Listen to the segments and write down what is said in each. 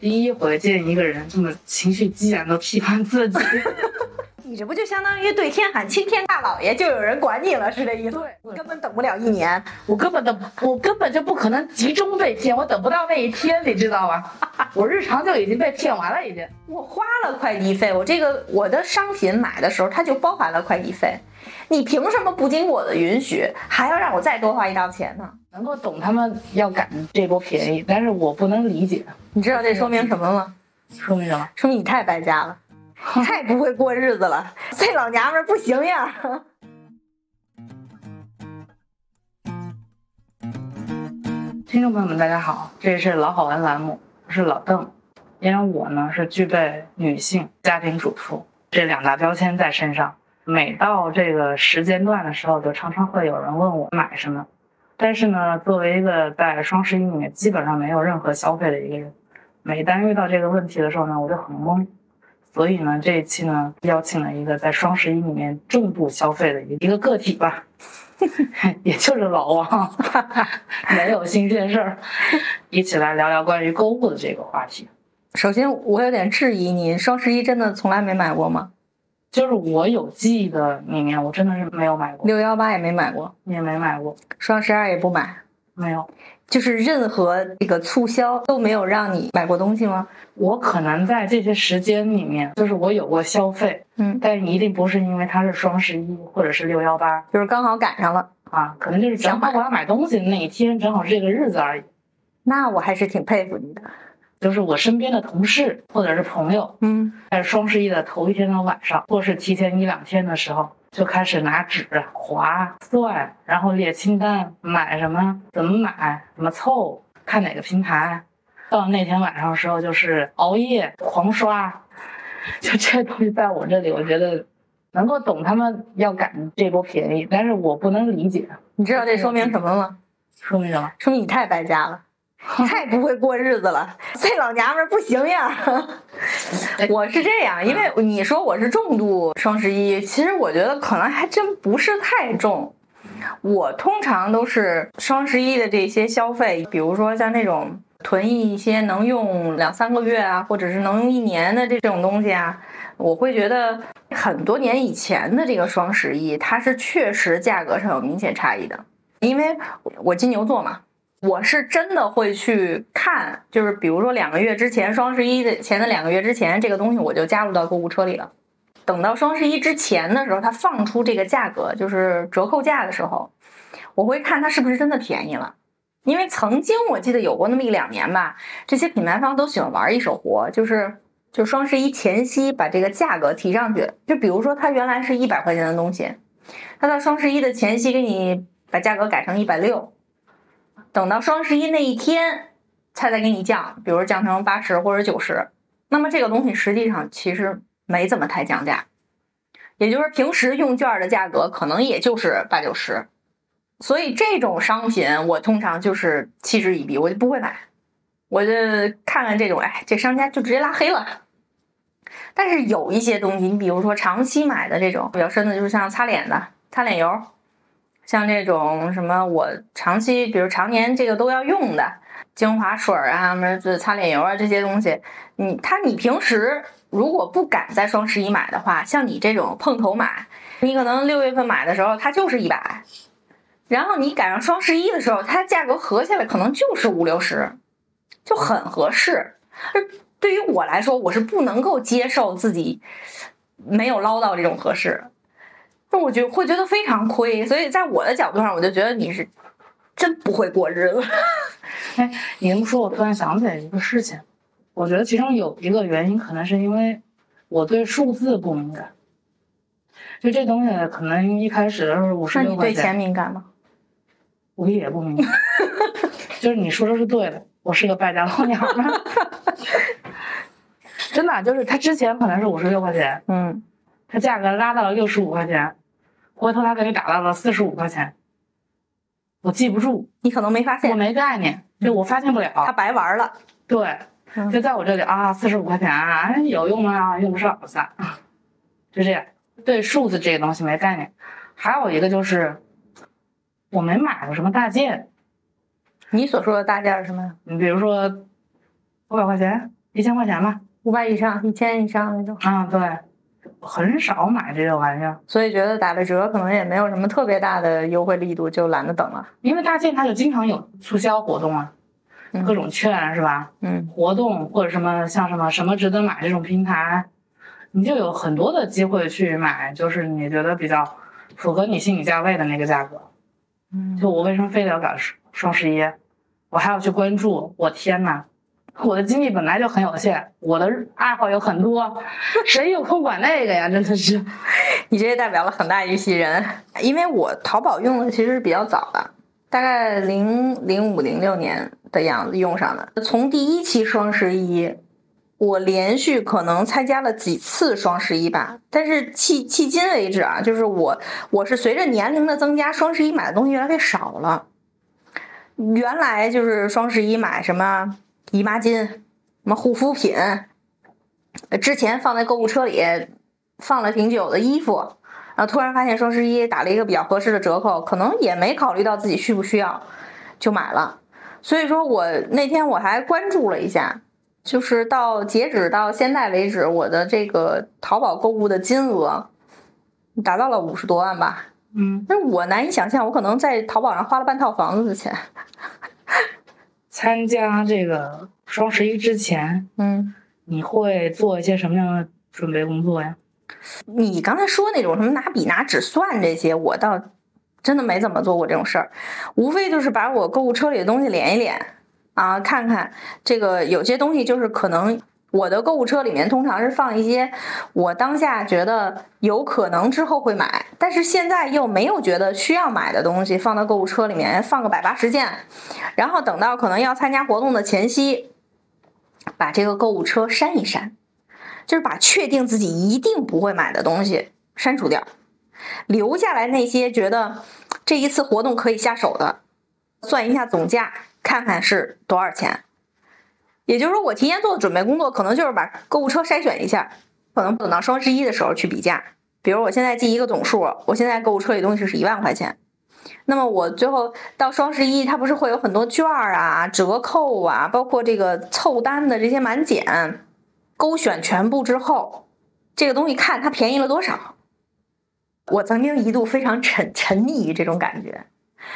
第一回见一个人这么情绪激昂的批判自己。你这不就相当于对天喊青天大老爷，就有人管你了，是这意思？对你根本等不了一年。我根本等，我根本就不可能集中被骗，我等不到那一天，你知道吧？我日常就已经被骗完了，已经。我花了快递费，我这个我的商品买的时候它就包含了快递费，你凭什么不经我的允许，还要让我再多花一道钱呢？能够懂他们要赶这波便宜，但是我不能理解，你知道这说明什么吗？说明什么？说明你太败家了，太不会过日子了，这老娘们儿不行呀！听众朋友们，大家好，这里是老好玩栏目，我是老邓。因为我呢是具备女性家庭主妇这两大标签在身上，每到这个时间段的时候，就常常会有人问我买什么。但是呢，作为一个在双十一里面基本上没有任何消费的一个人，每当遇到这个问题的时候呢，我就很懵。所以呢，这一期呢，邀请了一个在双十一里面重度消费的一个个体吧，也就是老王，没有新鲜事儿，一起来聊聊关于购物的这个话题。首先，我有点质疑你，双十一真的从来没买过吗？就是我有记忆的里面，我真的是没有买过，六幺八也没买过，也没买过，双十二也不买，没有。就是任何这个促销都没有让你买过东西吗？我可能在这些时间里面，就是我有过消费，嗯，但一定不是因为它是双十一或者是六幺八就是刚好赶上了。啊，可能就是正好我要买东西的那一天，正好是这个日子而已。那我还是挺佩服你的。就是我身边的同事或者是朋友，嗯，在双十一的头一天的晚上，或是提前一两天的时候，就开始拿纸划算，然后列清单，买什么，怎么买，怎么凑，看哪个平台。到那天晚上的时候，就是熬夜狂刷，就这东西在我这里，我觉得能够懂他们要赶这波便宜，但是我不能理解，你知道这说明什么吗？说明什么？说明你太败家了，太不会过日子了，这老娘们儿不行呀！我是这样，因为你说我是重度双十一，其实我觉得可能还真不是太重。我通常都是双十一的这些消费，比如说像那种囤一些能用两三个月啊，或者是能用一年的这种东西啊，我会觉得很多年以前的这个双十一，它是确实价格上有明显差异的，因为我金牛座嘛。我是真的会去看，就是比如说两个月之前，双十一的前的两个月之前，这个东西我就加入到购物车里了。等到双十一之前的时候，它放出这个价格，就是折扣价的时候，我会看它是不是真的便宜了。因为曾经我记得有过那么一两年吧，这些品牌方都喜欢玩一手活，就是就双十一前夕把这个价格提上去。就比如说它原来是一百块钱的东西，它到双十一的前夕给你把价格改成一百六。等到双十一那一天，他再给你降，比如降成八十或者九十，那么这个东西实际上其实没怎么太降价，也就是平时用券的价格可能也就是八九十，所以这种商品我通常就是嗤之以鼻，我就不会买，我就看看这种，哎，这商家就直接拉黑了。但是有一些东西，你比如说长期买的这种比较深的，就是像擦脸的擦脸油。像这种什么，我长期比如常年这个都要用的精华水啊，什么擦脸油啊这些东西，你它你平时如果不敢在双十一买的话，像你这种碰头买，你可能六月份买的时候它就是一百，然后你赶上双十一的时候，它价格合下来可能就是五六十，就很合适。对于我来说，我是不能够接受自己没有捞到这种合适。那我觉会觉得非常亏，所以在我的角度上，我就觉得你是真不会过日子。哎，你这么说，我突然想起来一个事情，我觉得其中有一个原因，可能是因为我对数字不敏感。就这东西，可能一开始的时候五十六块钱。对钱敏感吗？我也不敏感。就是你说的是对的，我是个败家老娘们。真的，就是他之前可能是五十六块钱，嗯。它价格拉到了六十五块钱，回头它给你打到了四十五块钱，我记不住，你可能没发现，我没概念，就我发现不了，他白玩了。对，就在我这里啊，四十五块钱，啊，有用吗？用不上，算，就这样。对数字这个东西没概念，还有一个就是我没买过什么大件。你所说的大件是什么？你比如说五百块钱，一千块钱吧。五百以上，一千以上那种。啊，对，很少买这个玩意儿，所以觉得打了折可能也没有什么特别大的优惠力度，就懒得等了。因为大件它就经常有促销活动啊，嗯各种券是吧？嗯活动或者什么像什么什么值得买这种平台，你就有很多的机会去买，就是你觉得比较符合你心理价位的那个价格。嗯，就我为什么非得要赶双双十一？我还要去关注？我天呐，我的精力本来就很有限，我的爱好有很多，谁有空管那个呀？真的是。你这也代表了很大一批人，因为我淘宝用的其实是比较早的，大概零零五零六年的样子用上的。从第一期双十一，我连续可能参加了几次双十一吧，但是迄迄今为止啊，就是我我是随着年龄的增加，双十一买的东西越来越少了。原来就是双十一买什么姨妈巾、什么护肤品，呃之前放在购物车里放了挺久的衣服，然后突然发现双十一打了一个比较合适的折扣，可能也没考虑到自己需不需要，就买了。所以说我那天我还关注了一下，就是到截止到现在为止，我的这个淘宝购物的金额达到了五十多万吧。嗯，那我难以想象，我可能在淘宝上花了半套房子的钱。参加这个双十一之前，嗯，你会做一些什么样的准备工作呀？你刚才说那种什么拿笔拿纸算这些，我倒真的没怎么做过这种事儿，无非就是把我购物车里的东西连一连啊，看看这个有些东西就是可能我的购物车里面通常是放一些我当下觉得有可能之后会买，但是现在又没有觉得需要买的东西放到购物车里面放个百八十件，然后等到可能要参加活动的前夕，把这个购物车删一删。就是把确定自己一定不会买的东西删除掉，留下来那些觉得这一次活动可以下手的，算一下总价，看看是多少钱。也就是说，我提前做的准备工作，可能就是把购物车筛选一下，可能等到双十一的时候去比价。比如我现在记一个总数，我现在购物车里东西是一万块钱，那么我最后到双十一，它不是会有很多券儿啊、折扣啊，包括这个凑单的这些满减。勾选全部之后，这个东西看它便宜了多少。我曾经一度非常沉沉溺于这种感觉，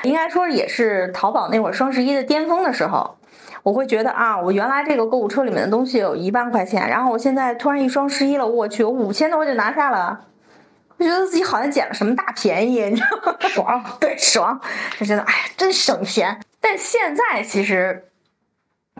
应该说也是淘宝那会儿双十一的巅峰的时候，我会觉得啊，我原来这个购物车里面的东西有一万块钱，然后我现在突然一双十一了，我去，我五千多就拿下了，就觉得自己好像捡了什么大便宜，你知道吗？爽，对，爽，就觉得哎，真省钱。但现在其实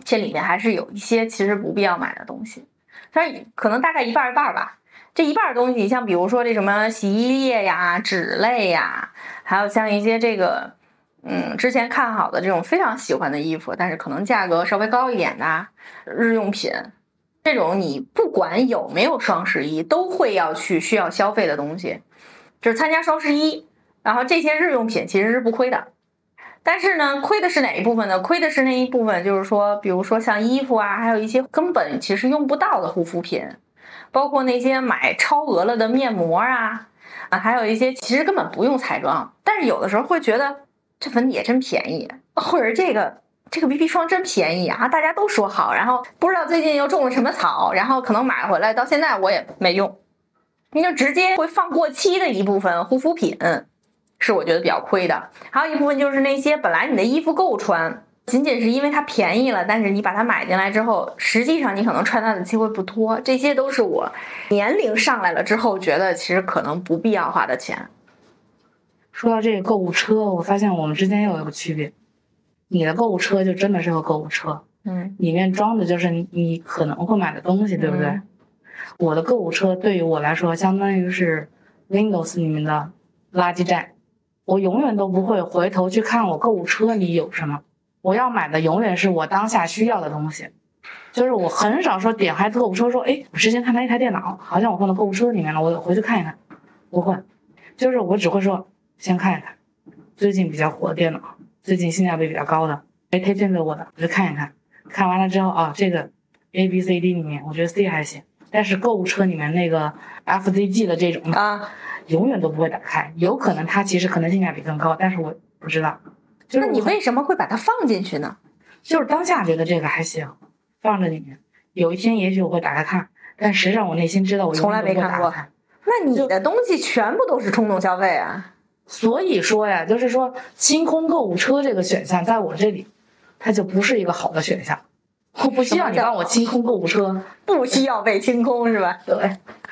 这里面还是有一些其实不必要买的东西。但是可能大概一半儿一半儿吧。这一半儿东西，像比如说这什么洗衣液呀、纸类呀，还有像一些这个，嗯，之前看好的这种非常喜欢的衣服，但是可能价格稍微高一点的日用品，这种你不管有没有双十一，都会要去需要消费的东西，就是参加双十一，然后这些日用品其实是不亏的。但是呢，亏的是哪一部分呢？亏的是那一部分，就是说，比如说像衣服啊，还有一些根本其实用不到的护肤品，包括那些买超额了的面膜啊，啊，还有一些其实根本不用彩妆，但是有的时候会觉得这粉底液真便宜，或者这个这个 BB 霜真便宜啊，大家都说好，然后不知道最近又种了什么草，然后可能买回来到现在我也没用，你就直接会放过期的一部分护肤品。是我觉得比较亏的，还有一部分就是那些本来你的衣服够穿，仅仅是因为它便宜了，但是你把它买进来之后，实际上你可能穿它的机会不多。这些都是我年龄上来了之后觉得其实可能不必要花的钱。说到这个购物车，我发现我们之间又有个区别，你的购物车就真的是个购物车，嗯里面装的就是你你可能会买的东西，对不对？嗯我的购物车对于我来说，相当于是 Windows 里面的垃圾站。我永远都不会回头去看我购物车里有什么，我要买的永远是我当下需要的东西。就是我很少说点开购物车说，哎，我之前看到一台电脑，好像我放到购物车里面了，我回去看一看。不会，就是我只会说先看一看，最近比较火的电脑，最近性价比比较高的，哎，推荐给我的，我就看一看。看完了之后啊，这个 A B C D 里面，我觉得 C 还行，但是购物车里面那个 F Z G 的这种啊，永远都不会打开，有可能它其实可能性价比更高，但是我不知道。就是那你为什么会把它放进去呢？就是当下觉得这个还行，放着里面，有一天也许我会打开看，但实际上我内心知道我从来没看过。那你的东西全部都是冲动消费啊？所以说呀，就是说清空购物车这个选项，在我这里，它就不是一个好的选项。我不需要你帮我清空购物车，不需要被清空是吧？对。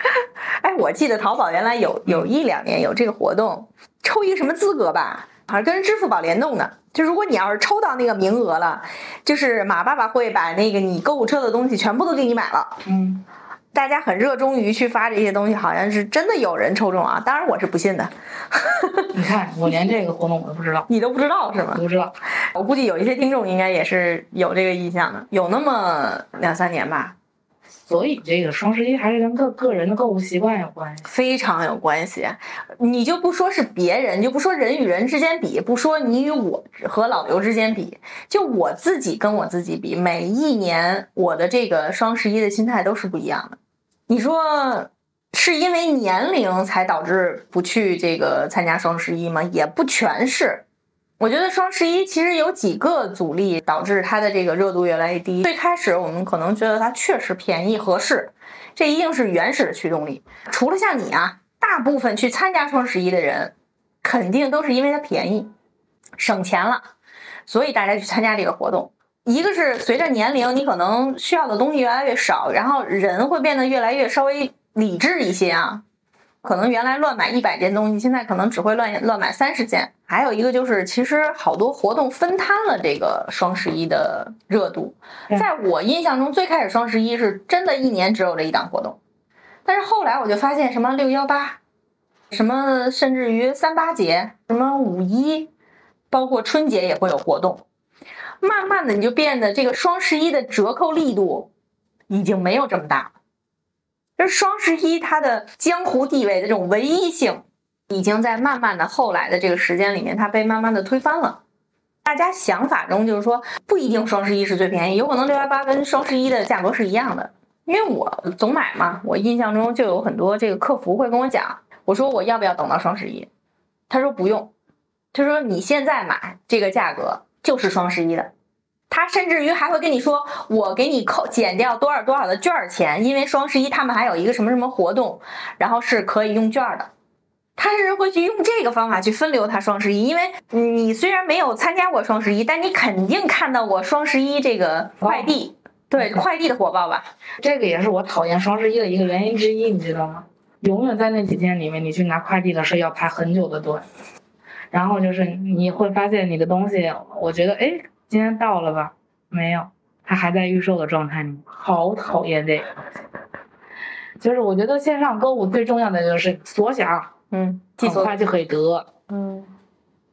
哎，我记得淘宝原来有有一两年有这个活动，抽一个什么资格吧，好像跟支付宝联动的。就如果你要是抽到那个名额了，就是马爸爸会把那个你购物车的东西全部都给你买了。嗯。大家很热衷于去发这些东西，好像是真的有人抽中啊！当然我是不信的。你看，我连这个活动我都不知道，你都不知道是吗？不知道。我估计有一些听众应该也是有这个意向的，有那么两三年吧。所以这个双十一还是跟个个人的购物习惯有关系，非常有关系。你就不说是别人，就不说人与人之间比，不说你与我和老刘之间比，就我自己跟我自己比，每一年我的这个双十一的心态都是不一样的。你说是因为年龄才导致不去这个参加双十一吗？也不全是。我觉得双十一其实有几个阻力导致它的这个热度越来越低。最开始我们可能觉得它确实便宜合适，这一定是原始的驱动力。除了像你啊，大部分去参加双十一的人，肯定都是因为它便宜，省钱了，所以大家去参加这个活动。一个是随着年龄，你可能需要的东西越来越少，然后人会变得越来越稍微理智一些啊。可能原来乱买一百件东西，现在可能只会乱乱买三十件。还有一个就是，其实好多活动分摊了这个双十一的热度。在我印象中，最开始双十一是真的一年只有这一档活动，但是后来我就发现，什么六幺八，什么甚至于三八节，什么五一，包括春节也会有活动。慢慢的，你就变得这个双十一的折扣力度已经没有这么大。就是双十一它的江湖地位的这种唯一性，已经在慢慢的后来的这个时间里面，它被慢慢的推翻了。大家想法中就是说，不一定双十一是最便宜，有可能六幺八跟双十一的价格是一样的。因为我总买嘛，我印象中就有很多这个客服会跟我讲，我说我要不要等到双十一？他说不用，他说你现在买这个价格就是双十一的。他甚至于还会跟你说，我给你扣减掉多少多少的券钱，因为双十一他们还有一个什么什么活动，然后是可以用券的。他是会去用这个方法去分流他双十一，因为你虽然没有参加过双十一，但你肯定看到过双十一这个快递，对快递的火爆吧？这个也是我讨厌双十一的一个原因之一，你知道吗？永远在那几天里面，你去拿快递的是要排很久的队，然后就是你会发现你的东西，我觉得哎。今天到了吧？没有，它还在预售的状态里。好讨厌这个，就是我觉得线上购物最重要的就是所想，嗯，很快就可以得，嗯，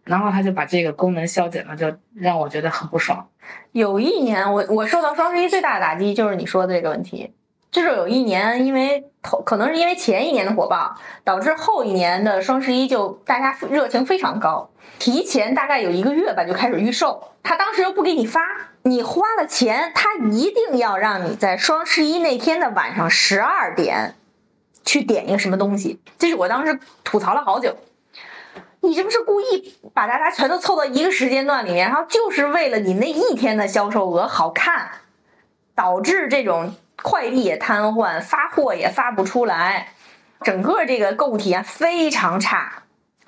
然后他就把这个功能消减了，就让我觉得很不爽。有一年，我我受到双十一最大的打击就是你说的这个问题。就是有一年，因为头可能是因为前一年的火爆，导致后一年的双十一就大家热情非常高，提前大概有一个月吧就开始预售。他当时又不给你发，你花了钱，他一定要让你在双十一那天的晚上十二点去点一个什么东西。这是我当时吐槽了好久，你这不是故意把大家全都凑到一个时间段里面，然后就是为了你那一天的销售额好看，导致这种。快递也瘫痪，发货也发不出来，整个这个购物体验非常差。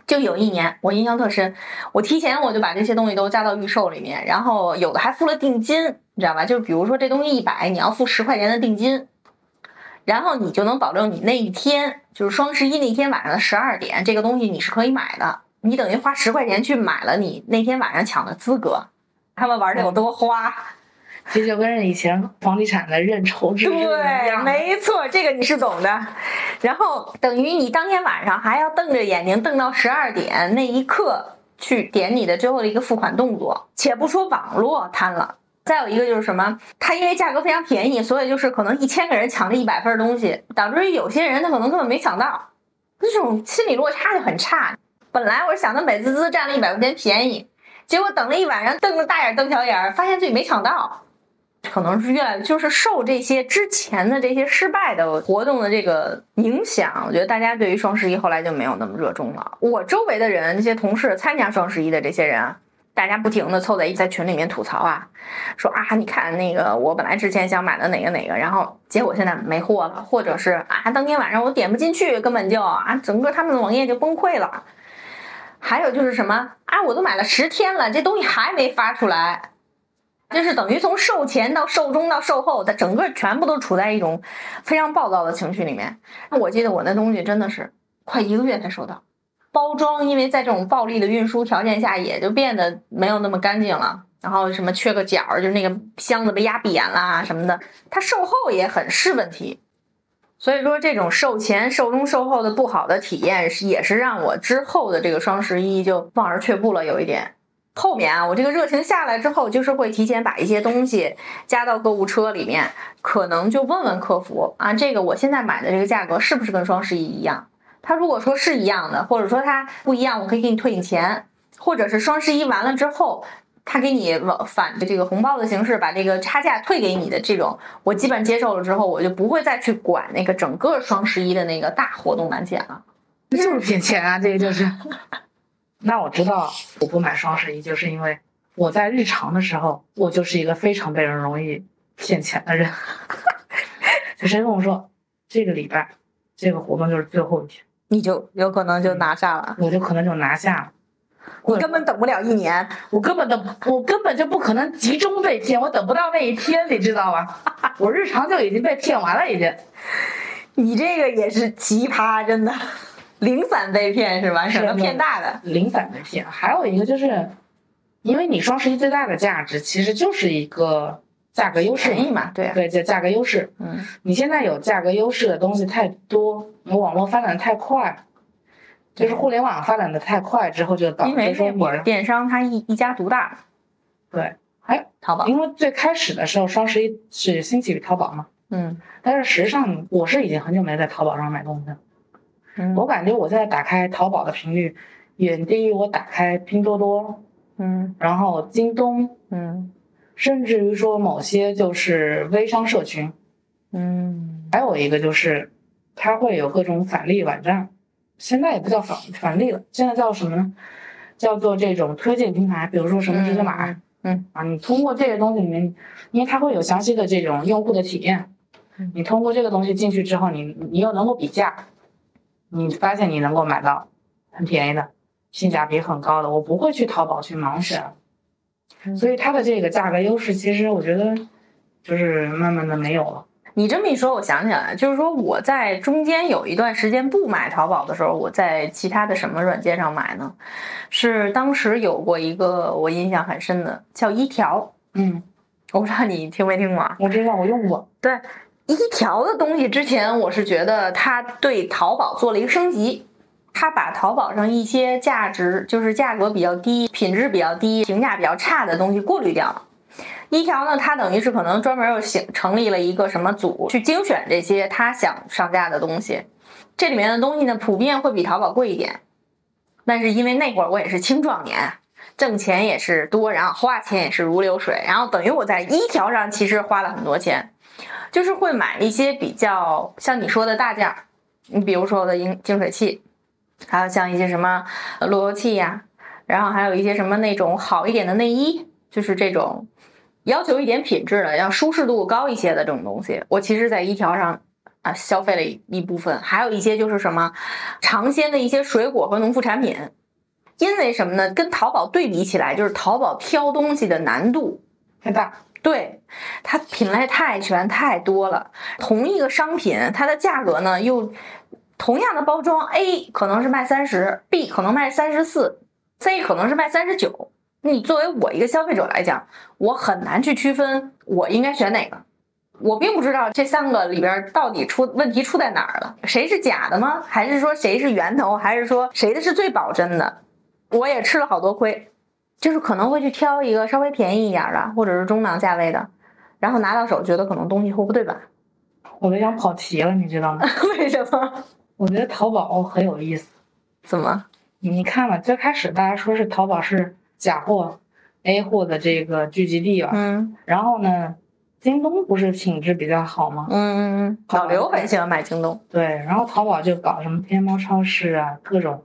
就有一年，我印象特深，我提前我就把这些东西都加到预售里面，然后有的还付了定金，你知道吧？就比如说这东西一百，你要付十块钱的定金，然后你就能保证你那一天就是双十一那天晚上的十二点，这个东西你是可以买的。你等于花十块钱去买了你那天晚上抢的资格。他们玩的有多花？这就跟以前房地产的认筹制一样，没错，这个你是懂的。然后等于你当天晚上还要瞪着眼睛瞪到十二点那一刻去点你的最后的一个付款动作。且不说网络瘫了，再有一个就是什么，它因为价格非常便宜，所以就是可能一千个人抢这一百份东西，导致于有些人他可能根本没抢到，这种心理落差就很差。本来我是想的美滋滋占了一百块钱便宜，结果等了一晚上瞪着大眼瞪小眼，发现自己没抢到。可能是越来就是受这些之前的这些失败的活动的这个影响，我觉得大家对于双十一后来就没有那么热衷了。我周围的人，这些同事参加双十一的这些人，大家不停的凑在一在群里面吐槽啊，说啊，你看那个我本来之前想买的哪个哪个，然后结果现在没货了，或者是啊，当天晚上我点不进去，根本就啊，整个他们的网页就崩溃了。还有就是什么啊，我都买了十天了，这东西还没发出来，就是等于从售前到售中到售后，它整个全部都处在一种非常暴躁的情绪里面。我记得我那东西真的是快一个月才收到。包装，因为在这种暴力的运输条件下，也就变得没有那么干净了。然后什么缺个角，就是那个箱子被压扁啦什么的，它售后也很是问题。所以说，这种售前、售中、售后的不好的体验，是也是让我之后的这个双十一就望而却步了。有一点，后面啊，我这个热情下来之后，就是会提前把一些东西加到购物车里面，可能就问问客服啊，这个我现在买的这个价格是不是跟双十一一样？他如果说是一样的，或者说他不一样，我可以给你退你钱，或者是双十一完了之后，他给你返的这个红包的形式，把这个差价退给你的这种，我基本接受了之后，我就不会再去管那个整个双十一的那个大活动满减了。就是骗钱啊！这个就是。那我知道，我不买双十一，就是因为我在日常的时候，我就是一个非常被人容易骗钱的人。就谁跟我说这个礼拜这个活动就是最后一天。你就有可能就拿下了，我就可能就拿下了。我根本等不了一年，我根本等，我根本就不可能集中被骗，我等不到那一天，你知道吧？我日常就已经被骗完了，已经。你这个也是奇葩，真的，零散被骗是吧？省得骗大的。零散被骗，还有一个就是，因为你双十一最大的价值其实就是一个价格优势嘛，对对，叫价格优势。嗯，你现在有价格优势的东西太多。你网络发展太快，就是互联网发展的太快之后，就导致说你电商它一一家独大。对，还淘宝，因为最开始的时候双十一是兴起于淘宝嘛。嗯。但是实际上，我是已经很久没在淘宝上买东西了。嗯。我感觉我现在打开淘宝的频率远低于我打开拼多多。嗯。然后京东。嗯。甚至于说某些就是微商社群。嗯。还有一个就是。它会有各种返利网站，现在也不叫返返利了，现在叫什么呢？叫做这种推荐平台，比如说什么直接买，嗯啊，你通过这些东西里面，因为它会有详细的这种用户的体验，你通过这个东西进去之后，你你又能够比价，你发现你能够买到很便宜的，性价比很高的，我不会去淘宝去盲选，所以它的这个价格优势，其实我觉得就是慢慢的没有了。你这么一说，我想起来，就是说我在中间有一段时间不买淘宝的时候，我在其他的什么软件上买呢？是当时有过一个我印象很深的，叫一条。嗯，我不知道你听没听过？我知道，我用过。对，一条的东西之前我是觉得它对淘宝做了一个升级，它把淘宝上一些价值就是价格比较低、品质比较低、评价比较差的东西过滤掉了。一条呢，它等于是可能专门又形成立了一个什么组，去精选这些他想上架的东西。这里面的东西呢，普遍会比淘宝贵一点。但是因为那会儿我也是青壮年，挣钱也是多，然后花钱也是如流水，然后等于我在一条上其实花了很多钱，就是会买一些比较像你说的大件儿，你比如说我的饮净水器，还有像一些什么路由器呀，然后还有一些什么那种好一点的内衣，就是这种。要求一点品质的，要舒适度高一些的这种东西，我其实在一条上啊消费了一一部分，还有一些就是什么尝鲜的一些水果和农副产品，因为什么呢？跟淘宝对比起来，就是淘宝挑东西的难度太大，对它品类太全太多了，同一个商品它的价格呢又同样的包装，A 可能是卖三十，B 可能卖三十四，C 可能是卖三十九。你作为我一个消费者来讲，我很难去区分我应该选哪个。我并不知道这三个里边到底出问题出在哪儿了，谁是假的吗？还是说谁是源头？还是说谁的是最保真的？我也吃了好多亏，就是可能会去挑一个稍微便宜一点的，或者是中档价位的，然后拿到手觉得可能东西货不对版。我都想跑题了，你知道吗？为什么？我觉得淘宝很有意思。怎么？你看吧，最开始大家说是淘宝是。假货，A 货的这个聚集地吧。嗯。然后呢，京东不是品质比较好吗？嗯嗯嗯。老刘很喜欢买京东。对，然后淘宝就搞什么天猫超市啊，各种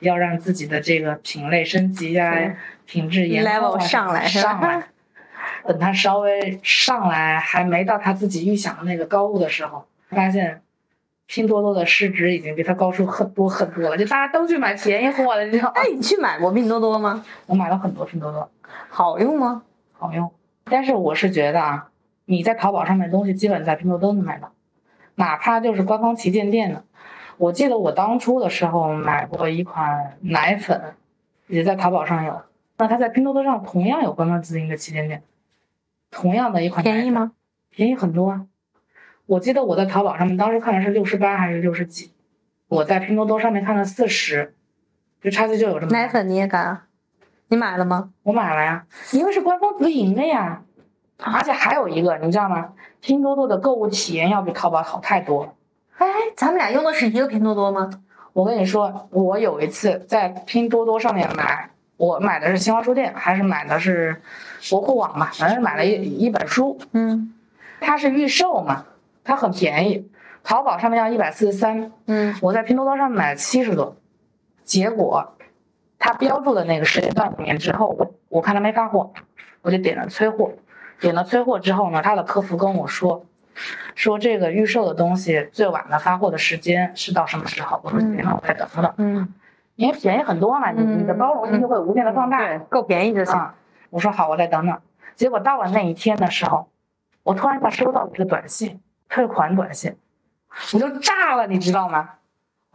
要让自己的这个品类升级呀、对品质研发 level 啊上来上来。等他稍微上来，还没到他自己预想的那个高度的时候，发现拼多多的市值已经比他高出很多很多了，就大家都去买便宜货了，你知道你去买过拼多多吗？我买了很多拼多多，好用吗？好用。但是我是觉得啊，你在淘宝上面的东西，基本在拼多多能买到，哪怕就是官方旗舰店的。我记得我当初的时候买过一款奶粉，也在淘宝上有，那它在拼多多上同样有官方自营的旗舰店，同样的一款便宜？吗？便宜很多啊！我记得我在淘宝上面当时看的是六十八还是六十几，我在拼多多上面看了四十，就差距就有这么大奶粉你也敢啊？你买了吗？我买了呀，因为是官方自营的呀。而且还有一个，你知道吗？拼多多的购物体验要比淘宝好太多了。哎，咱们俩用的是一个拼多多吗？我跟你说，我有一次在拼多多上面买，我买的是新华书店，还是买的是国库网吧？反正是买了一一本书，嗯它是预售嘛，它很便宜，淘宝上面要一百四十三，嗯我在拼多多上买了七十多，结果他标注的那个时间段里面之后，我我看他没发货，我就点了催货，点了催货之后呢，他的客服跟我说，说这个预售的东西最晚的发货的时间是到什么时候？我说嗯行，那我再等等，嗯，因为便宜很多嘛，你你的包容性就会无限的放大。对，够便宜就行。啊，我说好，我再等等。结果到了那一天的时候，我突然间收到一个短信，退款短信，我就炸了，你知道吗？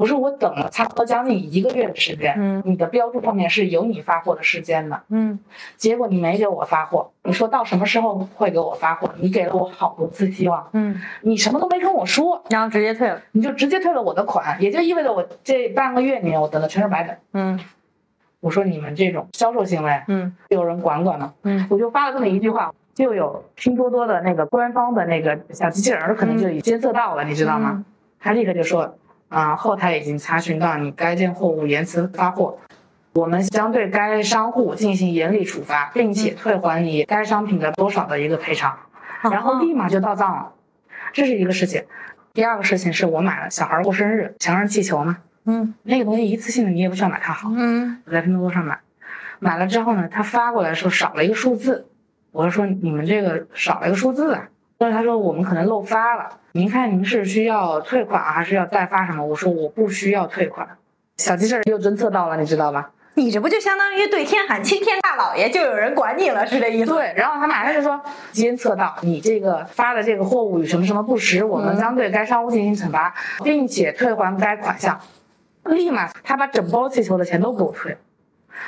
我说我等了差不多将近一个月的时间，嗯你的标注后面是有你发货的时间的，嗯结果你没给我发货，你说到什么时候会给我发货？你给了我好多次希望，嗯，你什么都没跟我说，然后直接退了。你就直接退了我的款，也就意味着我这半个月里面我等的全是白等。嗯我说你们这种销售行为，嗯有人管管吗？嗯我就发了这么一句话，就有拼多多的那个官方的那个小机器人儿可能就已监测到了，你知道吗？嗯他立刻就说，啊、后台已经查询到你该件货物延迟发货，我们将对该商户进行严厉处罚，并且退还你该商品的多少的一个赔偿，然后立马就到账了，这是一个事情。第二个事情是我买了小孩过生日，强人气球嘛，嗯。那个东西一次性的你也不需要买它好，嗯。我在拼多多上买，买了之后呢，他发过来的时候少了一个数字，我就说你们这个少了一个数字啊，所以他说我们可能漏发了，您看您是需要退款还是要再发什么？我说我不需要退款，小机器人又侦测到了，你知道吗？你这不就相当于对天喊青天大老爷，就有人管你了，是这意思？对，然后他马上就说监测到你这个发的这个货物与什么什么不实，我们将对该商户进行惩罚，并且退还该款项。立马他把整包气球的钱都给我退了，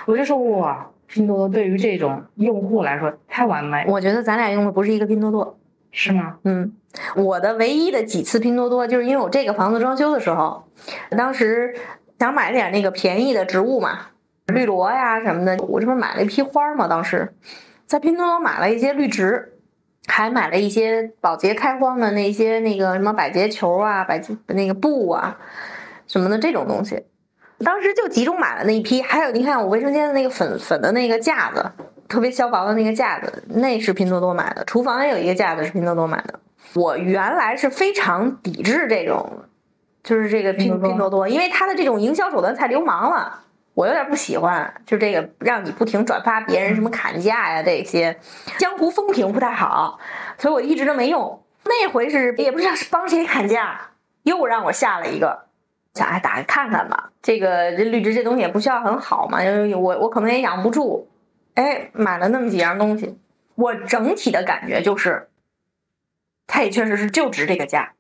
我就说哇，拼多多对于这种用户来说太完美，我觉得咱俩用的不是一个拼多多。是吗？嗯，我的唯一的几次拼多多，就是因为我这个房子装修的时候，当时想买点那个便宜的植物嘛，绿萝呀什么的，我这不是买了一批花儿嘛，当时在拼多多买了一些绿植，还买了一些保洁开荒的那些那个什么百洁球啊、百洁那个布啊什么的这种东西。当时就集中买了那一批，还有你看我卫生间的那个粉粉的那个架子，特别消薄的那个架子，那是拼多多买的。厨房也有一个架子是拼多多买的。我原来是非常抵制这种，就是这个拼拼多多因为它的这种营销手段太流氓了，我有点不喜欢。就这个让你不停转发别人什么砍价呀这些，江湖风评不太好，所以我一直都没用。那回是也不知道是帮谁砍价，又让我下了一个。想哎，打开看看吧。这个这绿植这东西也不需要很好嘛，因为我我可能也养不住。哎，买了那么几样东西，我整体的感觉就是，它也确实是就值这个价。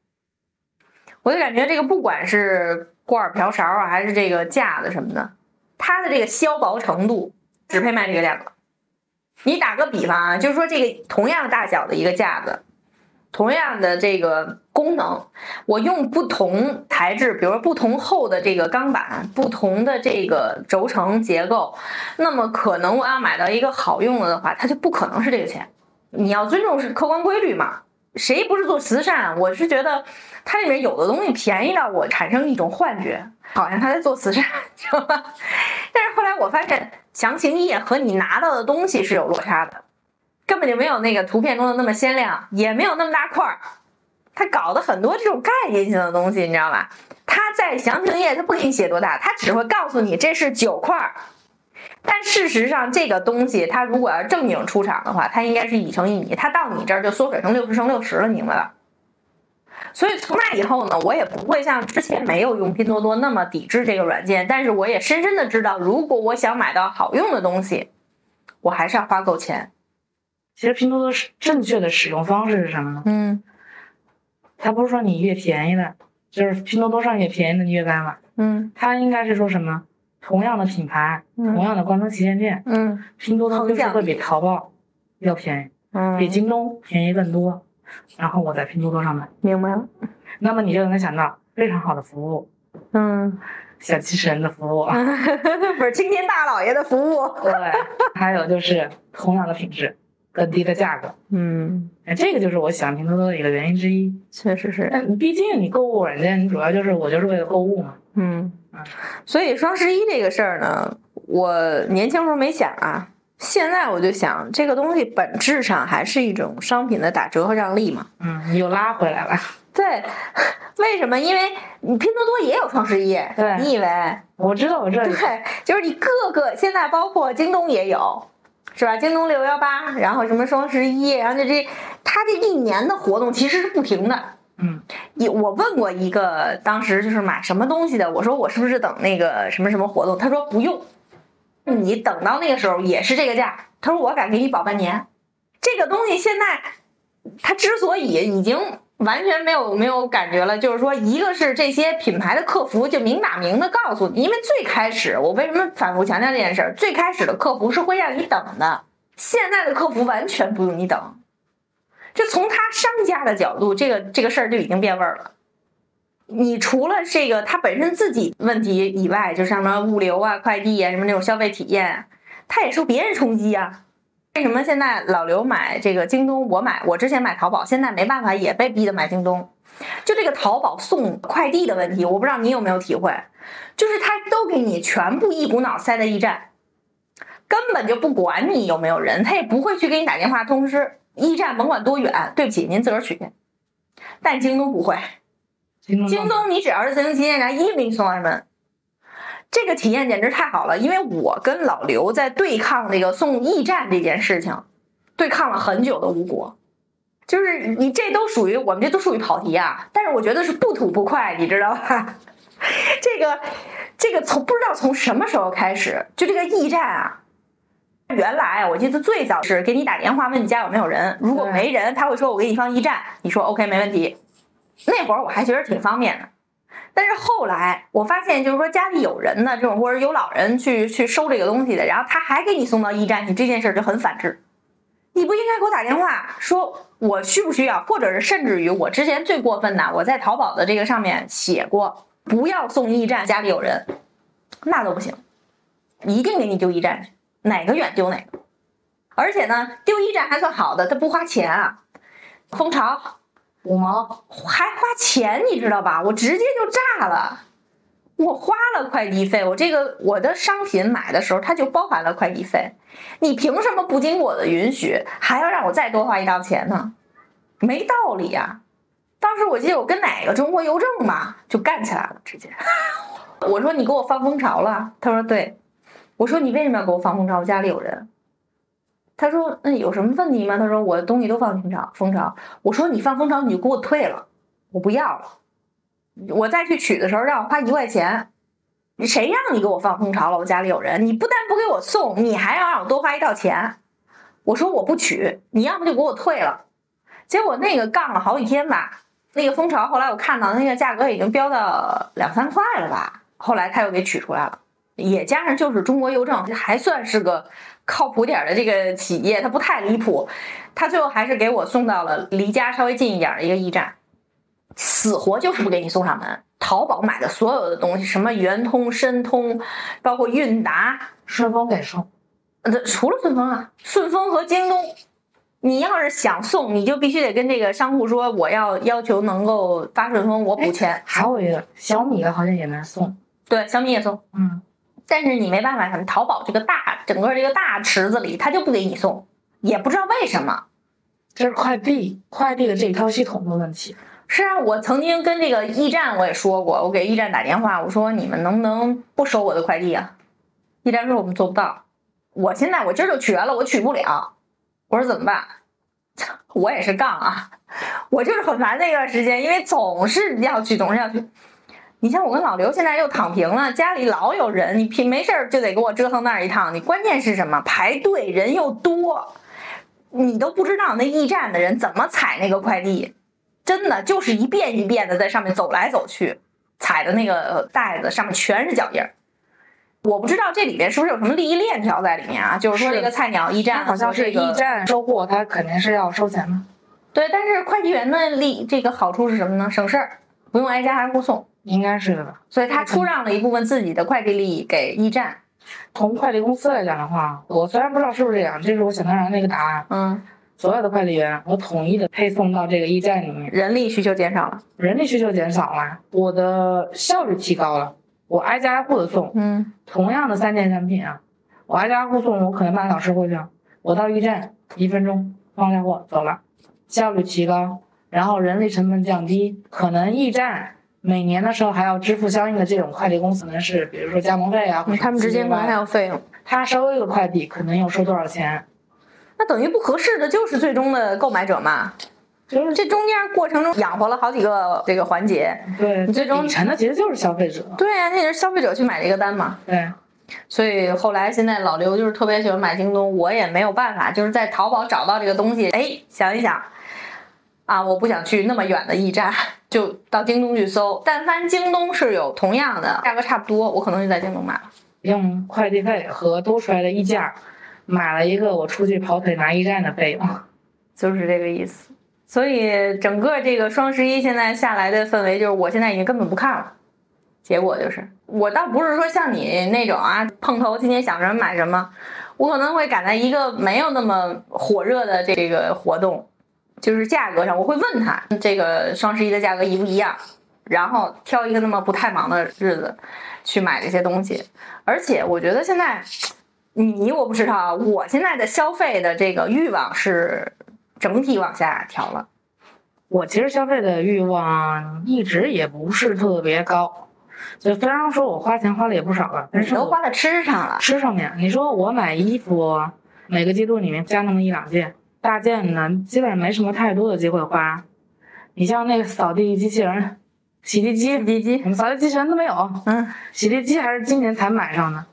我就感觉这个不管是锅碗瓢勺啊，还是这个架子什么的，它的这个削薄程度只配卖这个价格。你打个比方啊，就是说这个同样大小的一个架子，同样的这个功能，我用不同材质，比如说不同厚的这个钢板，不同的这个轴承结构，那么可能我要买到一个好用的的话，它就不可能是这个钱。你要尊重是客观规律嘛。谁不是做慈善？我是觉得它里面有的东西便宜到我产生一种幻觉，好像他在做慈善，知道吧？但是后来我发现，详情页和你拿到的东西是有落差的，根本就没有那个图片中的那么鲜亮，也没有那么大块儿。他搞的很多这种概念性的东西，你知道吧？他在详情页他不给你写多大，他只会告诉你这是九块儿。但事实上，这个东西它如果要正经出厂的话，它应该是一乘一米，它到你这儿就缩水成六十乘六十了，明白吧？所以从那以后呢，我也不会像之前没有用拼多多那么抵制这个软件，但是我也深深的知道，如果我想买到好用的东西，我还是要花够钱。其实拼多多是正确的使用方式是什么呢？嗯它不是说你越便宜的，就是拼多多上越便宜的你越该买，嗯它应该是说什么？同样的品牌，嗯同样的官方旗舰店，嗯拼多多就是会比淘宝要便宜，嗯，比京东便宜更多。然后我在拼多多上买，明白了。那么你就能想到非常好的服务，嗯，小机器人的服务，不是青天大老爷的服务。对，还有就是同样的品质，更低的价格。嗯，哎，这个就是我喜欢拼多多的一个原因之一。确实是。但毕竟你购物软件，你主要就是我就是为了购物嘛。嗯嗯，所以双十一这个事儿呢，我年轻时候没想啊，现在我就想，这个东西本质上还是一种商品的打折和让利嘛。嗯，你又拉回来了。对，为什么？因为你拼多多也有双十一，对你以为？我知道我知道对，就是你各个现在包括京东也有，是吧？京东六幺八，然后什么双十一，然后就这，它这一年的活动其实是不停的。嗯一我问过一个当时就是买什么东西的，我说我是不是等那个什么什么活动？他说不用，你等到那个时候也是这个价。他说我敢给你保半年。这个东西现在它之所以已经完全没有没有感觉了，就是说一个是这些品牌的客服就明打明的告诉你，因为最开始我为什么反复强调这件事儿？最开始的客服是会让你等的，现在的客服完全不用你等。就从他商家的角度，这个这个事儿就已经变味儿了。你除了这个他本身自己问题以外，就什么物流啊、快递啊，什么那种消费体验，他也受别人冲击啊。为什么现在老刘买这个京东，我买我之前买淘宝，现在没办法也被逼的买京东？就这个淘宝送快递的问题，我不知道你有没有体会，就是他都给你全部一股脑塞在驿站，根本就不管你有没有人，他也不会去给你打电话通知。驿站甭管多远，对不起，您自个儿取去。但京东不会，京东京东你只要是自行旗舰店，一定给你送上门。这个体验简直太好了，因为我跟老刘在对抗这个送驿站这件事情，对抗了很久的无果。就是你这都属于我们这都属于跑题啊，但是我觉得是不吐不快，你知道吧？这个这个从不知道从什么时候开始，就这个驿站啊，原来我记得最早是给你打电话问你家有没有人，如果没人，他会说我给你放驿站，你说 OK 没问题。那会儿我还觉得挺方便的，但是后来我发现，就是说家里有人的这种，或者有老人去去收这个东西的，然后他还给你送到驿站去，这件事就很反智。你不应该给我打电话说我需不需要，或者是甚至于我之前最过分的，我在淘宝的这个上面写过，不要送驿站，家里有人，那都不行，一定给你丢驿站去，哪个远丢哪个。而且呢，丢驿站还算好的，它不花钱啊。蜂巢五毛，还花钱，你知道吧？我直接就炸了。我花了快递费，我这个我的商品买的时候，它就包含了快递费。你凭什么不经我的允许，还要让我再多花一道钱呢？没道理呀、当时我记得我跟哪个中国邮政吧就干起来了，直接。我说你给我放蜂巢了，他说对。我说你为什么要给我放蜂巢？我家里有人。他说那有什么问题吗？他说我的东西都放蜂巢，蜂巢。我说你放蜂巢你就给我退了，我不要了。我再去取的时候让我花一块钱，谁让你给我放蜂巢了？我家里有人，你不但不给我送，你还要让我多花一道钱。我说我不取，你要么就给我退了。结果那个杠了好几天吧，那个蜂巢后来我看到那个价格已经飙到两三块了吧，后来他又给取出来了，也加上就是中国邮政还算是个靠谱点儿的这个企业，它不太离谱，他最后还是给我送到了离家稍微近一点儿的一个驿站。死活就是不给你送上门。淘宝买的所有的东西，什么圆通、申通，包括韵达，顺丰给送。呃，除了顺丰啊，顺丰和京东，你要是想送，你就必须得跟这个商户说，我要要求能够发顺丰，我补钱。还有一个小米的，好像也能送。对，小米也送，嗯，但是你没办法，淘宝这个大整个这个大池子里，他就不给你送，也不知道为什么。这是快递快递的这一套系统的问题。是啊，我曾经跟这个驿站我也说过，我给驿站打电话，我说你们能不能不收我的快递啊？驿站说我们做不到。我现在我今儿就瘸了，我取不了。我说怎么办？我也是杠啊，我就是很烦那段时间，因为总是要去，总是要去。你像我跟老刘现在又躺平了，家里老有人，你平没事儿就得给我折腾那儿一趟。你关键是什么？排队人又多，你都不知道那驿站的人怎么踩那个快递，真的就是一遍一遍的在上面走来走去，踩的那个袋子上面全是脚印儿。我不知道这里边是不是有什么利益链条在里面啊？就是说这个菜鸟驿站好像是驿站收货，他肯定是要收钱的。对，但是快递员的利这个好处是什么呢？省事儿，不用挨家挨户送。应该是的吧？所以他出让了一部分自己的快递利益给驿站。从快递公司来讲的话，我虽然不知道是不是这样，这是我想当然的一个答案。嗯，所有的快递员我统一的配送到这个驿站里面，人力需求减少了，人力需求减少了，我的效率提高了。我挨家挨户的送，嗯，同样的三件产品啊，我挨家挨户送，我可能半个小时过去了，我到驿站一分钟放下货走了，效率提高，然后人力成本降低，可能驿站每年的时候还要支付相应的这种快递公司，可能是比如说加盟费啊，他们之间可能还有有费用。他收一个快递可能要收多少钱，那等于不合适的就是最终的购买者嘛？就是这中间过程中养活了好几个这个环节。对，你最终底层的其实就是消费者，对呀、那也是消费者去买这个单嘛。对，所以后来现在老刘就是特别喜欢买京东，我也没有办法，就是在淘宝找到这个东西，哎，想一想，啊，我不想去那么远的驿站，就到京东去搜。但凡京东是有同样的价格差不多，我可能就在京东买了。用快递费和多出来的溢价买了一个我出去跑腿拿驿站的费用。就是这个意思。所以整个这个双十一现在下来的氛围，就是我现在已经根本不看了。结果就是，我倒不是说像你那种啊，碰头今天想什么买什么，我可能会赶在一个没有那么火热的这个活动，就是价格上，我会问他这个双十一的价格一不一样，然后挑一个那么不太忙的日子去买这些东西。而且我觉得现在你我不知道啊，我现在的消费的这个欲望是整体往下调了。我其实消费的欲望一直也不是特别高，就虽然说我花钱花的也不少了，但是我都花在吃上了，吃上面，你说我买衣服，每个季度里面加那么一两件，大件呢基本上没什么太多的机会花。你像那个扫地机器人、洗地机，洗地机我，们扫地机器人都没有，嗯洗地机还是今年才买上的。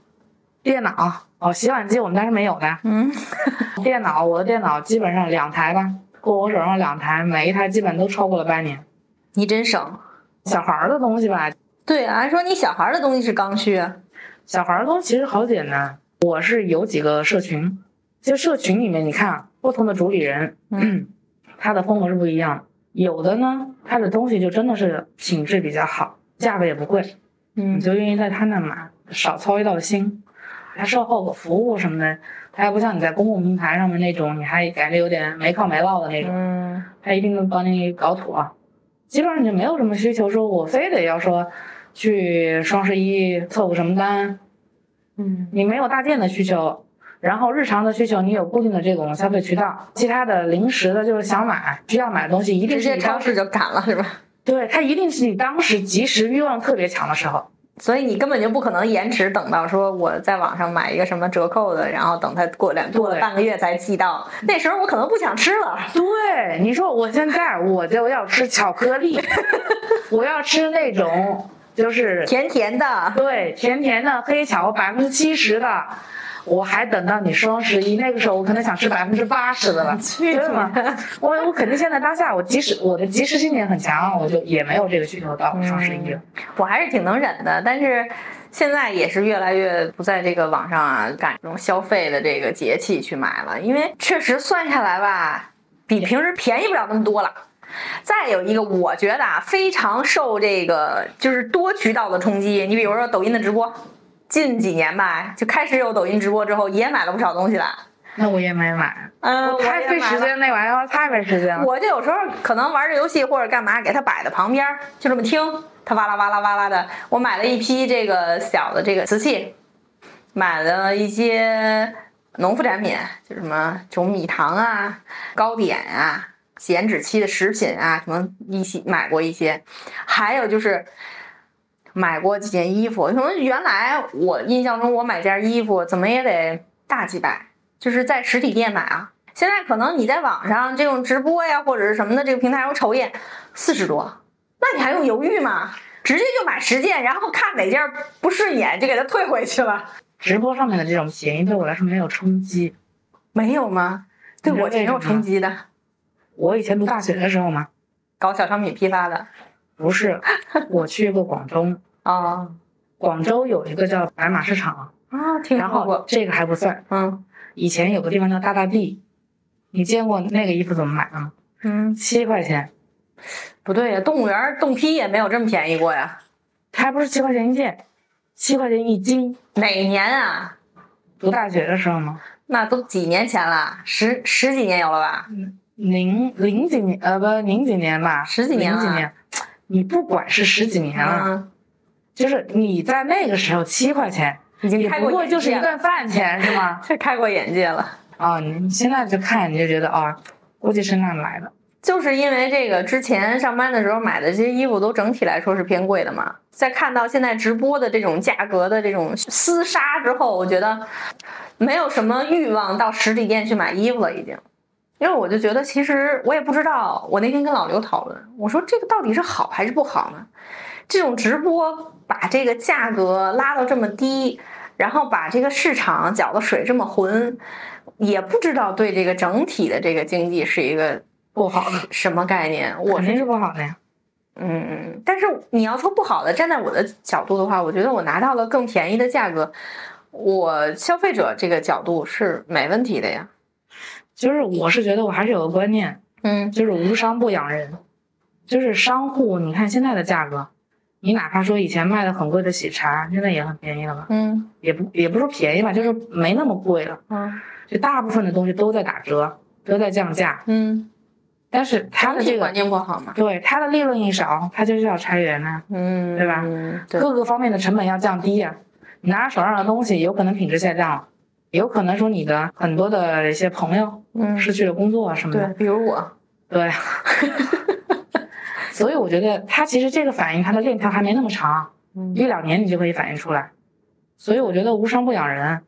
电脑哦，洗碗机我们家是没有的。嗯，电脑，我的电脑基本上两台吧，过我手上两台，每一台基本都超过了半年。你真省。小孩儿的东西吧，对啊，按说你小孩儿的东西是刚需啊。小孩儿的东西其实好简单。我是有几个社群，就社群里面，你看啊，不同的主理人，嗯，他的风格是不一样的。有的呢，他的东西就真的是品质比较好，价格也不贵，你嗯就愿意在他那买，少操一道心。他售后服务什么的，他还不像你在公共平台上面那种，你还感觉有点没靠没落的那种。嗯他一定能帮你搞妥，基本上你就没有什么需求，说我非得要说去双十一凑个什么单，嗯你没有大件的需求，然后日常的需求你有固定的这种消费渠道，其他的零食的就是想买需要买的东西，一定直接超市就赶了是吧？对它一定是你当时及时欲望特别强的时候，所以你根本就不可能延迟等到说我在网上买一个什么折扣的，然后等它过两过了半个月才寄到，那时候我可能不想吃了。对，你说我现在我就要吃巧克力，我要吃那种就是甜甜的，对，甜甜的黑巧百分之七十的，我还等到你双十一那个时候，我可能想吃百分之八十的了，去对吗？我我肯定现在当下，我即使我的及时性也很强，我就也没有这个需求到双十一了。我还是挺能忍的，但是现在也是越来越不在这个网上啊赶这种消费的这个节气去买了，因为确实算下来吧，比平时便宜不了那么多了。再有一个，我觉得啊，非常受这个就是多渠道的冲击。你比如说抖音的直播，近几年吧，就开始有抖音直播之后，也买了不少东西了。那我也没买，嗯，太费时间，那玩意儿太费时间了。我就有时候可能玩着游戏或者干嘛，给它摆在旁边儿，就这么听，它哇啦哇啦哇啦的。我买了一批这个小的这个瓷器，买了一些农副产品，就什么这种米糖啊、糕点啊、减脂期的食品啊，什么一些买过一些，还有就是买过几件衣服。可能原来我印象中，我买件衣服怎么也得大几百，就是在实体店买啊。现在可能你在网上这种直播呀，或者是什么的这个平台我瞅一眼，四十多，那你还用犹豫吗？直接就买十件，然后看哪件不顺眼就给它退回去了。直播上面的这种便宜对我来说没有冲击，没有吗？对我挺有冲击的。我以前读大学的时候嘛，搞小商品批发的，不是，我去过广东啊，广州有一个叫白马市场啊，听然后。这个还不算，嗯以前有个地方叫大大地，你见过那个衣服怎么买吗？嗯，七块钱，不对呀，动物园冻批也没有这么便宜过呀。它还不是七块钱一件，七块钱一斤。哪年啊？读大学的时候吗？那都几年前了，十十几年有了吧？零零几年，呃，不，零几年吧，十几年了零几年。你不管是十几年了，嗯，就是你在那个时候七块钱，已经开过就是一顿饭钱，是吗？这开过眼界了。啊、你现在就看你就觉得啊、估计是那来的。就是因为这个，之前上班的时候买的这些衣服都整体来说是偏贵的嘛。在看到现在直播的这种价格的这种厮杀之后，我觉得没有什么欲望到实体店去买衣服了，已经。因为我就觉得，其实我也不知道。我那天跟老刘讨论，我说这个到底是好还是不好呢？这种直播把这个价格拉到这么低，然后把这个市场搅得水这么浑，也不知道对这个整体的这个经济是一个不好的，什么概念？我是肯定是不好的呀。嗯，但是你要说不好的，站在我的角度的话，我觉得我拿到了更便宜的价格，我消费者这个角度是没问题的呀。就是我是觉得我还是有个观念，嗯就是无商不养人，就是商户，你看现在的价格，你哪怕说以前卖的很贵的喜茶，现在也很便宜了吧？嗯也不也不是说便宜吧，就是没那么贵了。嗯就大部分的东西都在打折，都在降价，嗯，但是它的这个环境不好嘛。对它的利润一少，它就是要裁员呐、嗯，对吧嗯，对，各个方面的成本要降低呀、你拿着手上的东西，有可能品质下降了，有可能说你的很多的一些朋友嗯，失去了工作啊什么的对的，，比如我，对。所以我觉得他其实这个反应他的链条还没那么长，嗯一两年你就可以反映出来。所以我觉得无伤不养人，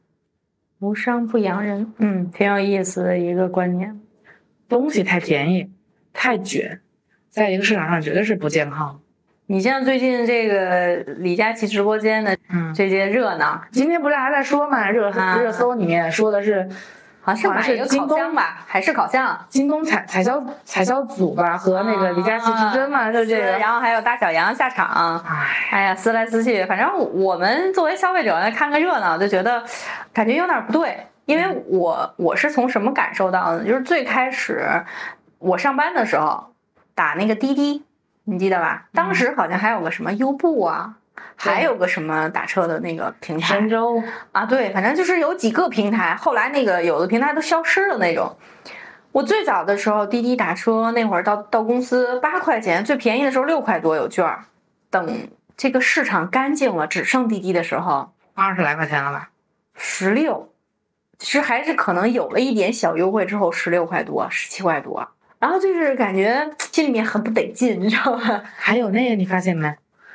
无伤不养人，嗯，挺有意思的一个观念。东西太便宜、太卷，在一个市场上绝对是不健康的。你像最近这个李佳琦直播间的嗯，这些热闹，今天不是还在说嘛，热、啊热搜里面说的是好像是一个京东箱吧，还是烤箱。京东采采销采销组吧和那个李佳琦之争嘛，就这个。然后还有大小杨下场，唉，哎呀，撕来撕去，反正我们作为消费者来看个热闹，就觉得感觉有点不对，因为我我是从什么感受到的？就是最开始我上班的时候打那个滴滴，你记得吧？当时好像还有个什么优步啊，还有个什么打车的那个平台神州啊，对，反正就是有几个平台，后来那个有的平台都消失了那种。我最早的时候，滴滴打车那会儿到到公司八块钱，最便宜的时候六块多有券儿。等这个市场干净了，只剩滴滴的时候，二十来块钱了吧？十六，其实还是可能有了一点小优惠之后，十六块多，十七块多。然后就是感觉 心里面很不得劲，你知道吧？还有那个你发现没？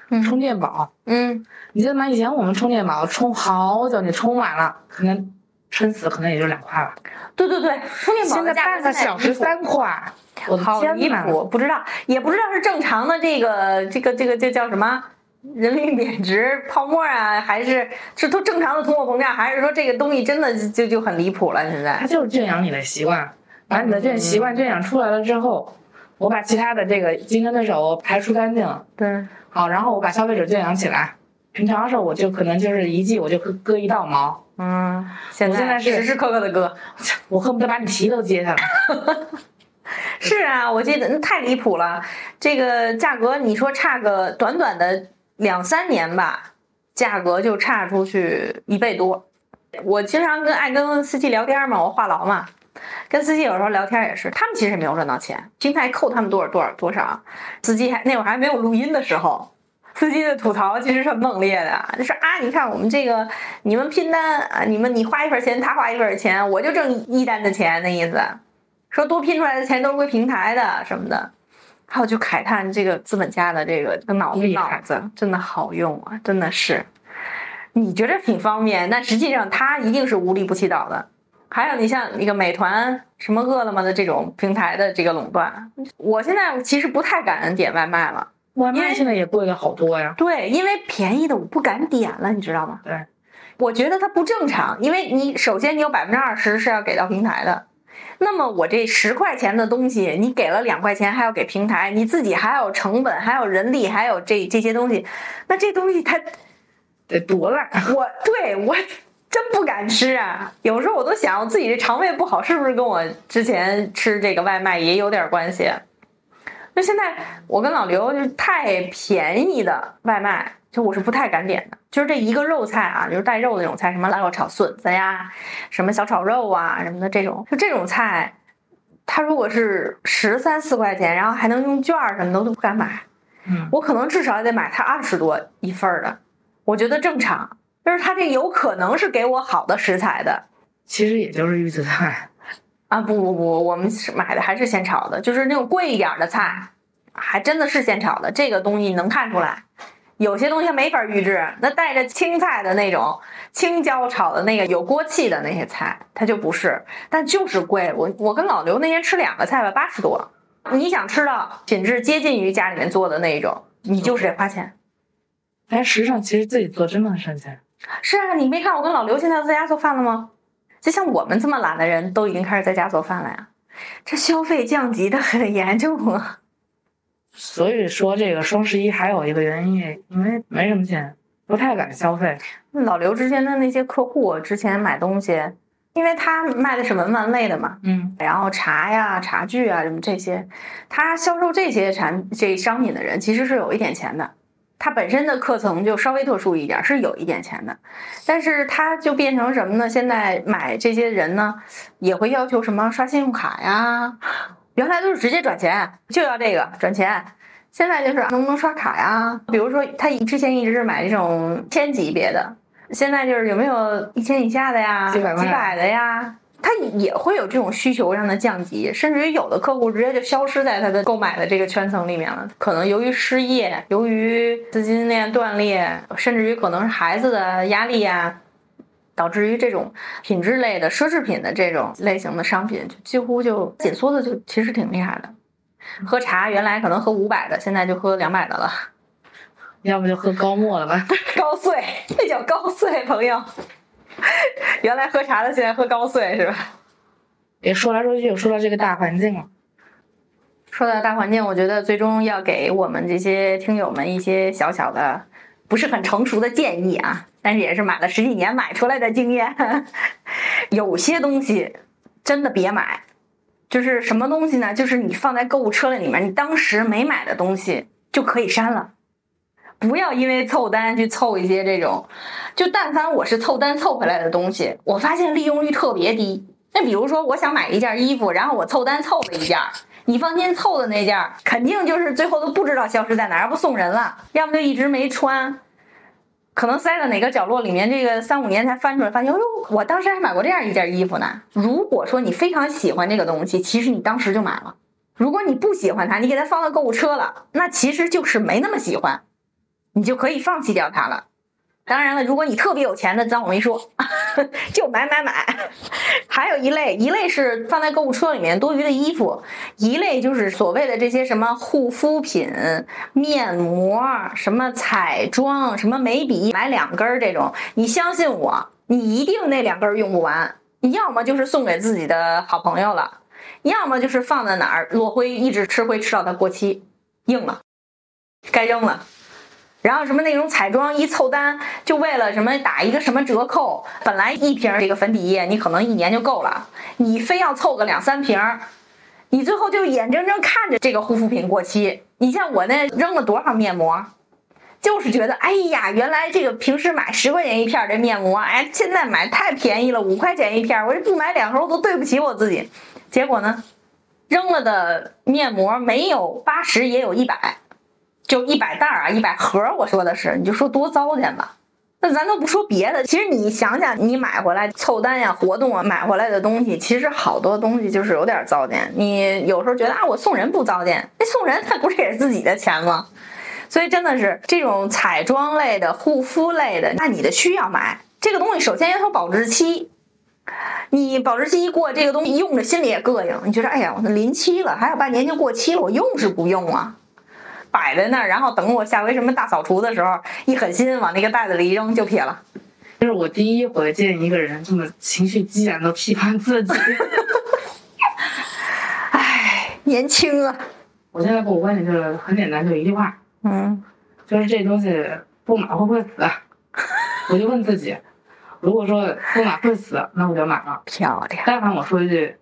嗯充电宝，嗯，你记得吗？以前我们充电宝充好久，你充满了，可能撑死可能也就两块吧。对对对，充电宝现在半个小时三块，我的好离！谱，不知道，也不知道是正常的这个这个这个这叫什么人民币贬值泡沫啊，还是是都正常的通货膨胀，还是说这个东西真的就就很离谱了？现在它就是圈养你的习惯，把你的这习惯圈养出来了之后，我把其他的这个竞争对手排除干净了。对，好，然后我把消费者圈养起来。平常的时候我就可能就是一季我就割割一道毛，嗯，现我现在是时时刻刻的割。我恨不得把你皮都揭下来。是啊，我记得那太离谱了，这个价格你说差个短短的两三年吧，价格就差出去一倍多。我经常跟爱跟司机聊天嘛，我话痨嘛，跟司机有时候聊天也是，他们其实也没有赚到钱，平台扣他们多少多少多少，司机还那会儿还没有录音的时候。司机的吐槽其实是很猛烈的，就说啊，你看我们这个，你们拼单啊，你们你花一份钱，他花一份钱，我就挣一单的钱，那意思。说多拼出来的钱都是归平台的什么的。还有就慨叹这个资本家的这个脑脑子真的好用啊，真的是。你觉得挺方便，但实际上他一定是无利不起早的。还有你像那个美团、什么饿了么的这种平台的这个垄断，我现在其实不太敢点外卖了。外卖现在也贵了好多呀。对，因为便宜的我不敢点了，你知道吗？对，我觉得它不正常，因为你首先你有百分之二十是要给到平台的。那么我这十块钱的东西，你给了两块钱，还要给平台，你自己还有成本，还有人力，还有这这些东西，那这东西它得多烂？我对我真不敢吃啊！有时候我都想，我自己这肠胃不好，是不是跟我之前吃这个外卖也有点关系？那现在我跟老刘就是太便宜的外卖。就我是不太敢点的，就是这一个肉菜啊，就是带肉的那种菜，什么腊肉炒笋子呀，什么小炒肉啊什么的这种，就这种菜，它如果是十三四块钱，然后还能用券什么的，我都不敢买。嗯，我可能至少也得买它二十多一份的，我觉得正常。就是它这有可能是给我好的食材的，其实也就是预制菜啊，不不不，我们买的还是现炒的，就是那种贵一点的菜，还真的是现炒的，这个东西能看出来。有些东西没法预制，那带着青菜的那种青椒炒的那个有锅气的那些菜，它就不是，但就是贵。我我跟老刘那天吃两个菜吧，八十多。你想吃到品质接近于家里面做的那种，你就是得花钱。但实际上，其实自己做真的很省钱。是啊，你没看我跟老刘现在在家做饭了吗？就像我们这么懒的人都已经开始在家做饭了呀，这消费降级的很严重啊。所以说，这个双十一还有一个原因，因为没什么钱，不太敢消费。老刘之前的那些客户，之前买东西，因为他卖的是文玩类的嘛，嗯，然后茶呀、茶具啊什么这些，他销售这些产这商品的人，其实是有一点钱的。他本身的课程就稍微特殊一点，是有一点钱的。但是它就变成什么呢？现在买这些人呢，也会要求什么刷信用卡呀。原来都是直接转钱，就要这个转钱。现在就是能不能刷卡呀？比如说他之前一直是买这种千级别的，现在就是有没有一千以下的呀？几百几百的呀？他也会有这种需求上的降级，甚至于有的客户直接就消失在他的购买的这个圈层里面了。可能由于失业，由于资金链断裂，甚至于可能是孩子的压力呀。导致于这种品质类的奢侈品的这种类型的商品，就几乎就紧缩的，就其实挺厉害的。喝茶原来可能喝五百的，现在就喝两百的了。要不就喝高沫了吧？高碎，那叫高碎，朋友。原来喝茶的，现在喝高碎是吧？也说来说去，又说到这个大环境了。说到大环境，我觉得最终要给我们这些听友们一些小小的。不是很成熟的建议啊，但是也是买了十几年买出来的经验。有些东西真的别买，就是什么东西呢？就是你放在购物车里面，你当时没买的东西就可以删了。不要因为凑单去凑一些这种，就但凡我是凑单凑回来的东西，我发现利用率特别低。那比如说，我想买一件衣服，然后我凑单凑了一件。你放心，凑的那件肯定就是最后都不知道消失在哪，要不送人了，要么就一直没穿，可能塞到哪个角落里面，这个三五年才翻出来，发现，哎呦，我当时还买过这样一件衣服呢。如果说你非常喜欢这个东西，其实你当时就买了；如果你不喜欢它，你给它放到购物车了，那其实就是没那么喜欢，你就可以放弃掉它了。当然了，如果你特别有钱的，咱我没说，就买买买。还有一类，一类是放在购物车里面多余的衣服，一类就是所谓的这些什么护肤品、面膜、什么彩妆、什么眉笔，买两根儿这种。你相信我，你一定那两根儿用不完。你要么就是送给自己的好朋友了，要么就是放在哪儿落灰，一直吃灰吃到它过期硬了，该扔了。然后什么那种彩妆一凑单，就为了什么打一个什么折扣，本来一瓶这个粉底液你可能一年就够了，你非要凑个两三瓶，你最后就眼睁睁看着这个护肤品过期。你像我那扔了多少面膜，就是觉得哎呀，原来这个平时买十块钱一片这面膜，哎，现在买太便宜了，五块钱一片，我这不买两盒我都对不起我自己。结果呢，扔了的面膜没有八十也有一百。就一百袋儿啊，一百盒儿，我说的是，你就说多糟践吧。那咱都不说别的，其实你想想，你买回来凑单呀、活动啊买回来的东西，其实好多东西就是有点糟践。你有时候觉得啊，我送人不糟践，那送人他不是也是自己的钱吗？所以真的是这种彩妆类的、护肤类的，那你的需要买这个东西，首先要有保质期。你保质期一过，这个东西用着心里也膈应。你觉得，哎呀，我临期了，还有半年就过期了，我用是不用啊？摆在那儿，然后等我下回什么大扫除的时候，一狠心往那个袋子里一扔就撇了。这是我第一回见一个人这么情绪激昂的批判自己。唉，年轻啊！我现在给我观点就是很简单，就一句话，嗯，就是这东西不买会不会死？我就问自己，如果说不买会死，那我就买了。漂亮，但凡我说一句，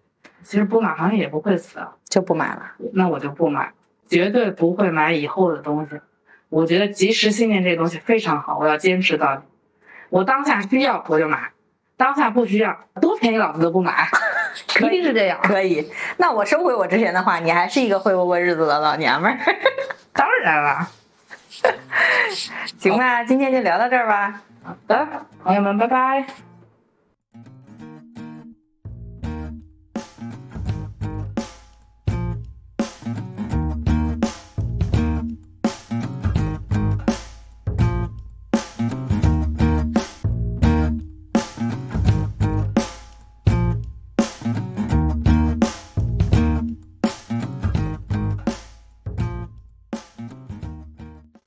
其实不买好像也不会死，就不买了。那我就不买，绝对不会买以后的东西。我觉得及时信念这东西非常好，我要坚持到底。我当下需要我就买，当下不需要，多便宜老子都不买，一定是这样。可以，那我收回我之前的话，你还是一个会过过日子的老娘们儿。当然了，行吧，今天就聊到这儿吧。好的，朋友们，拜拜。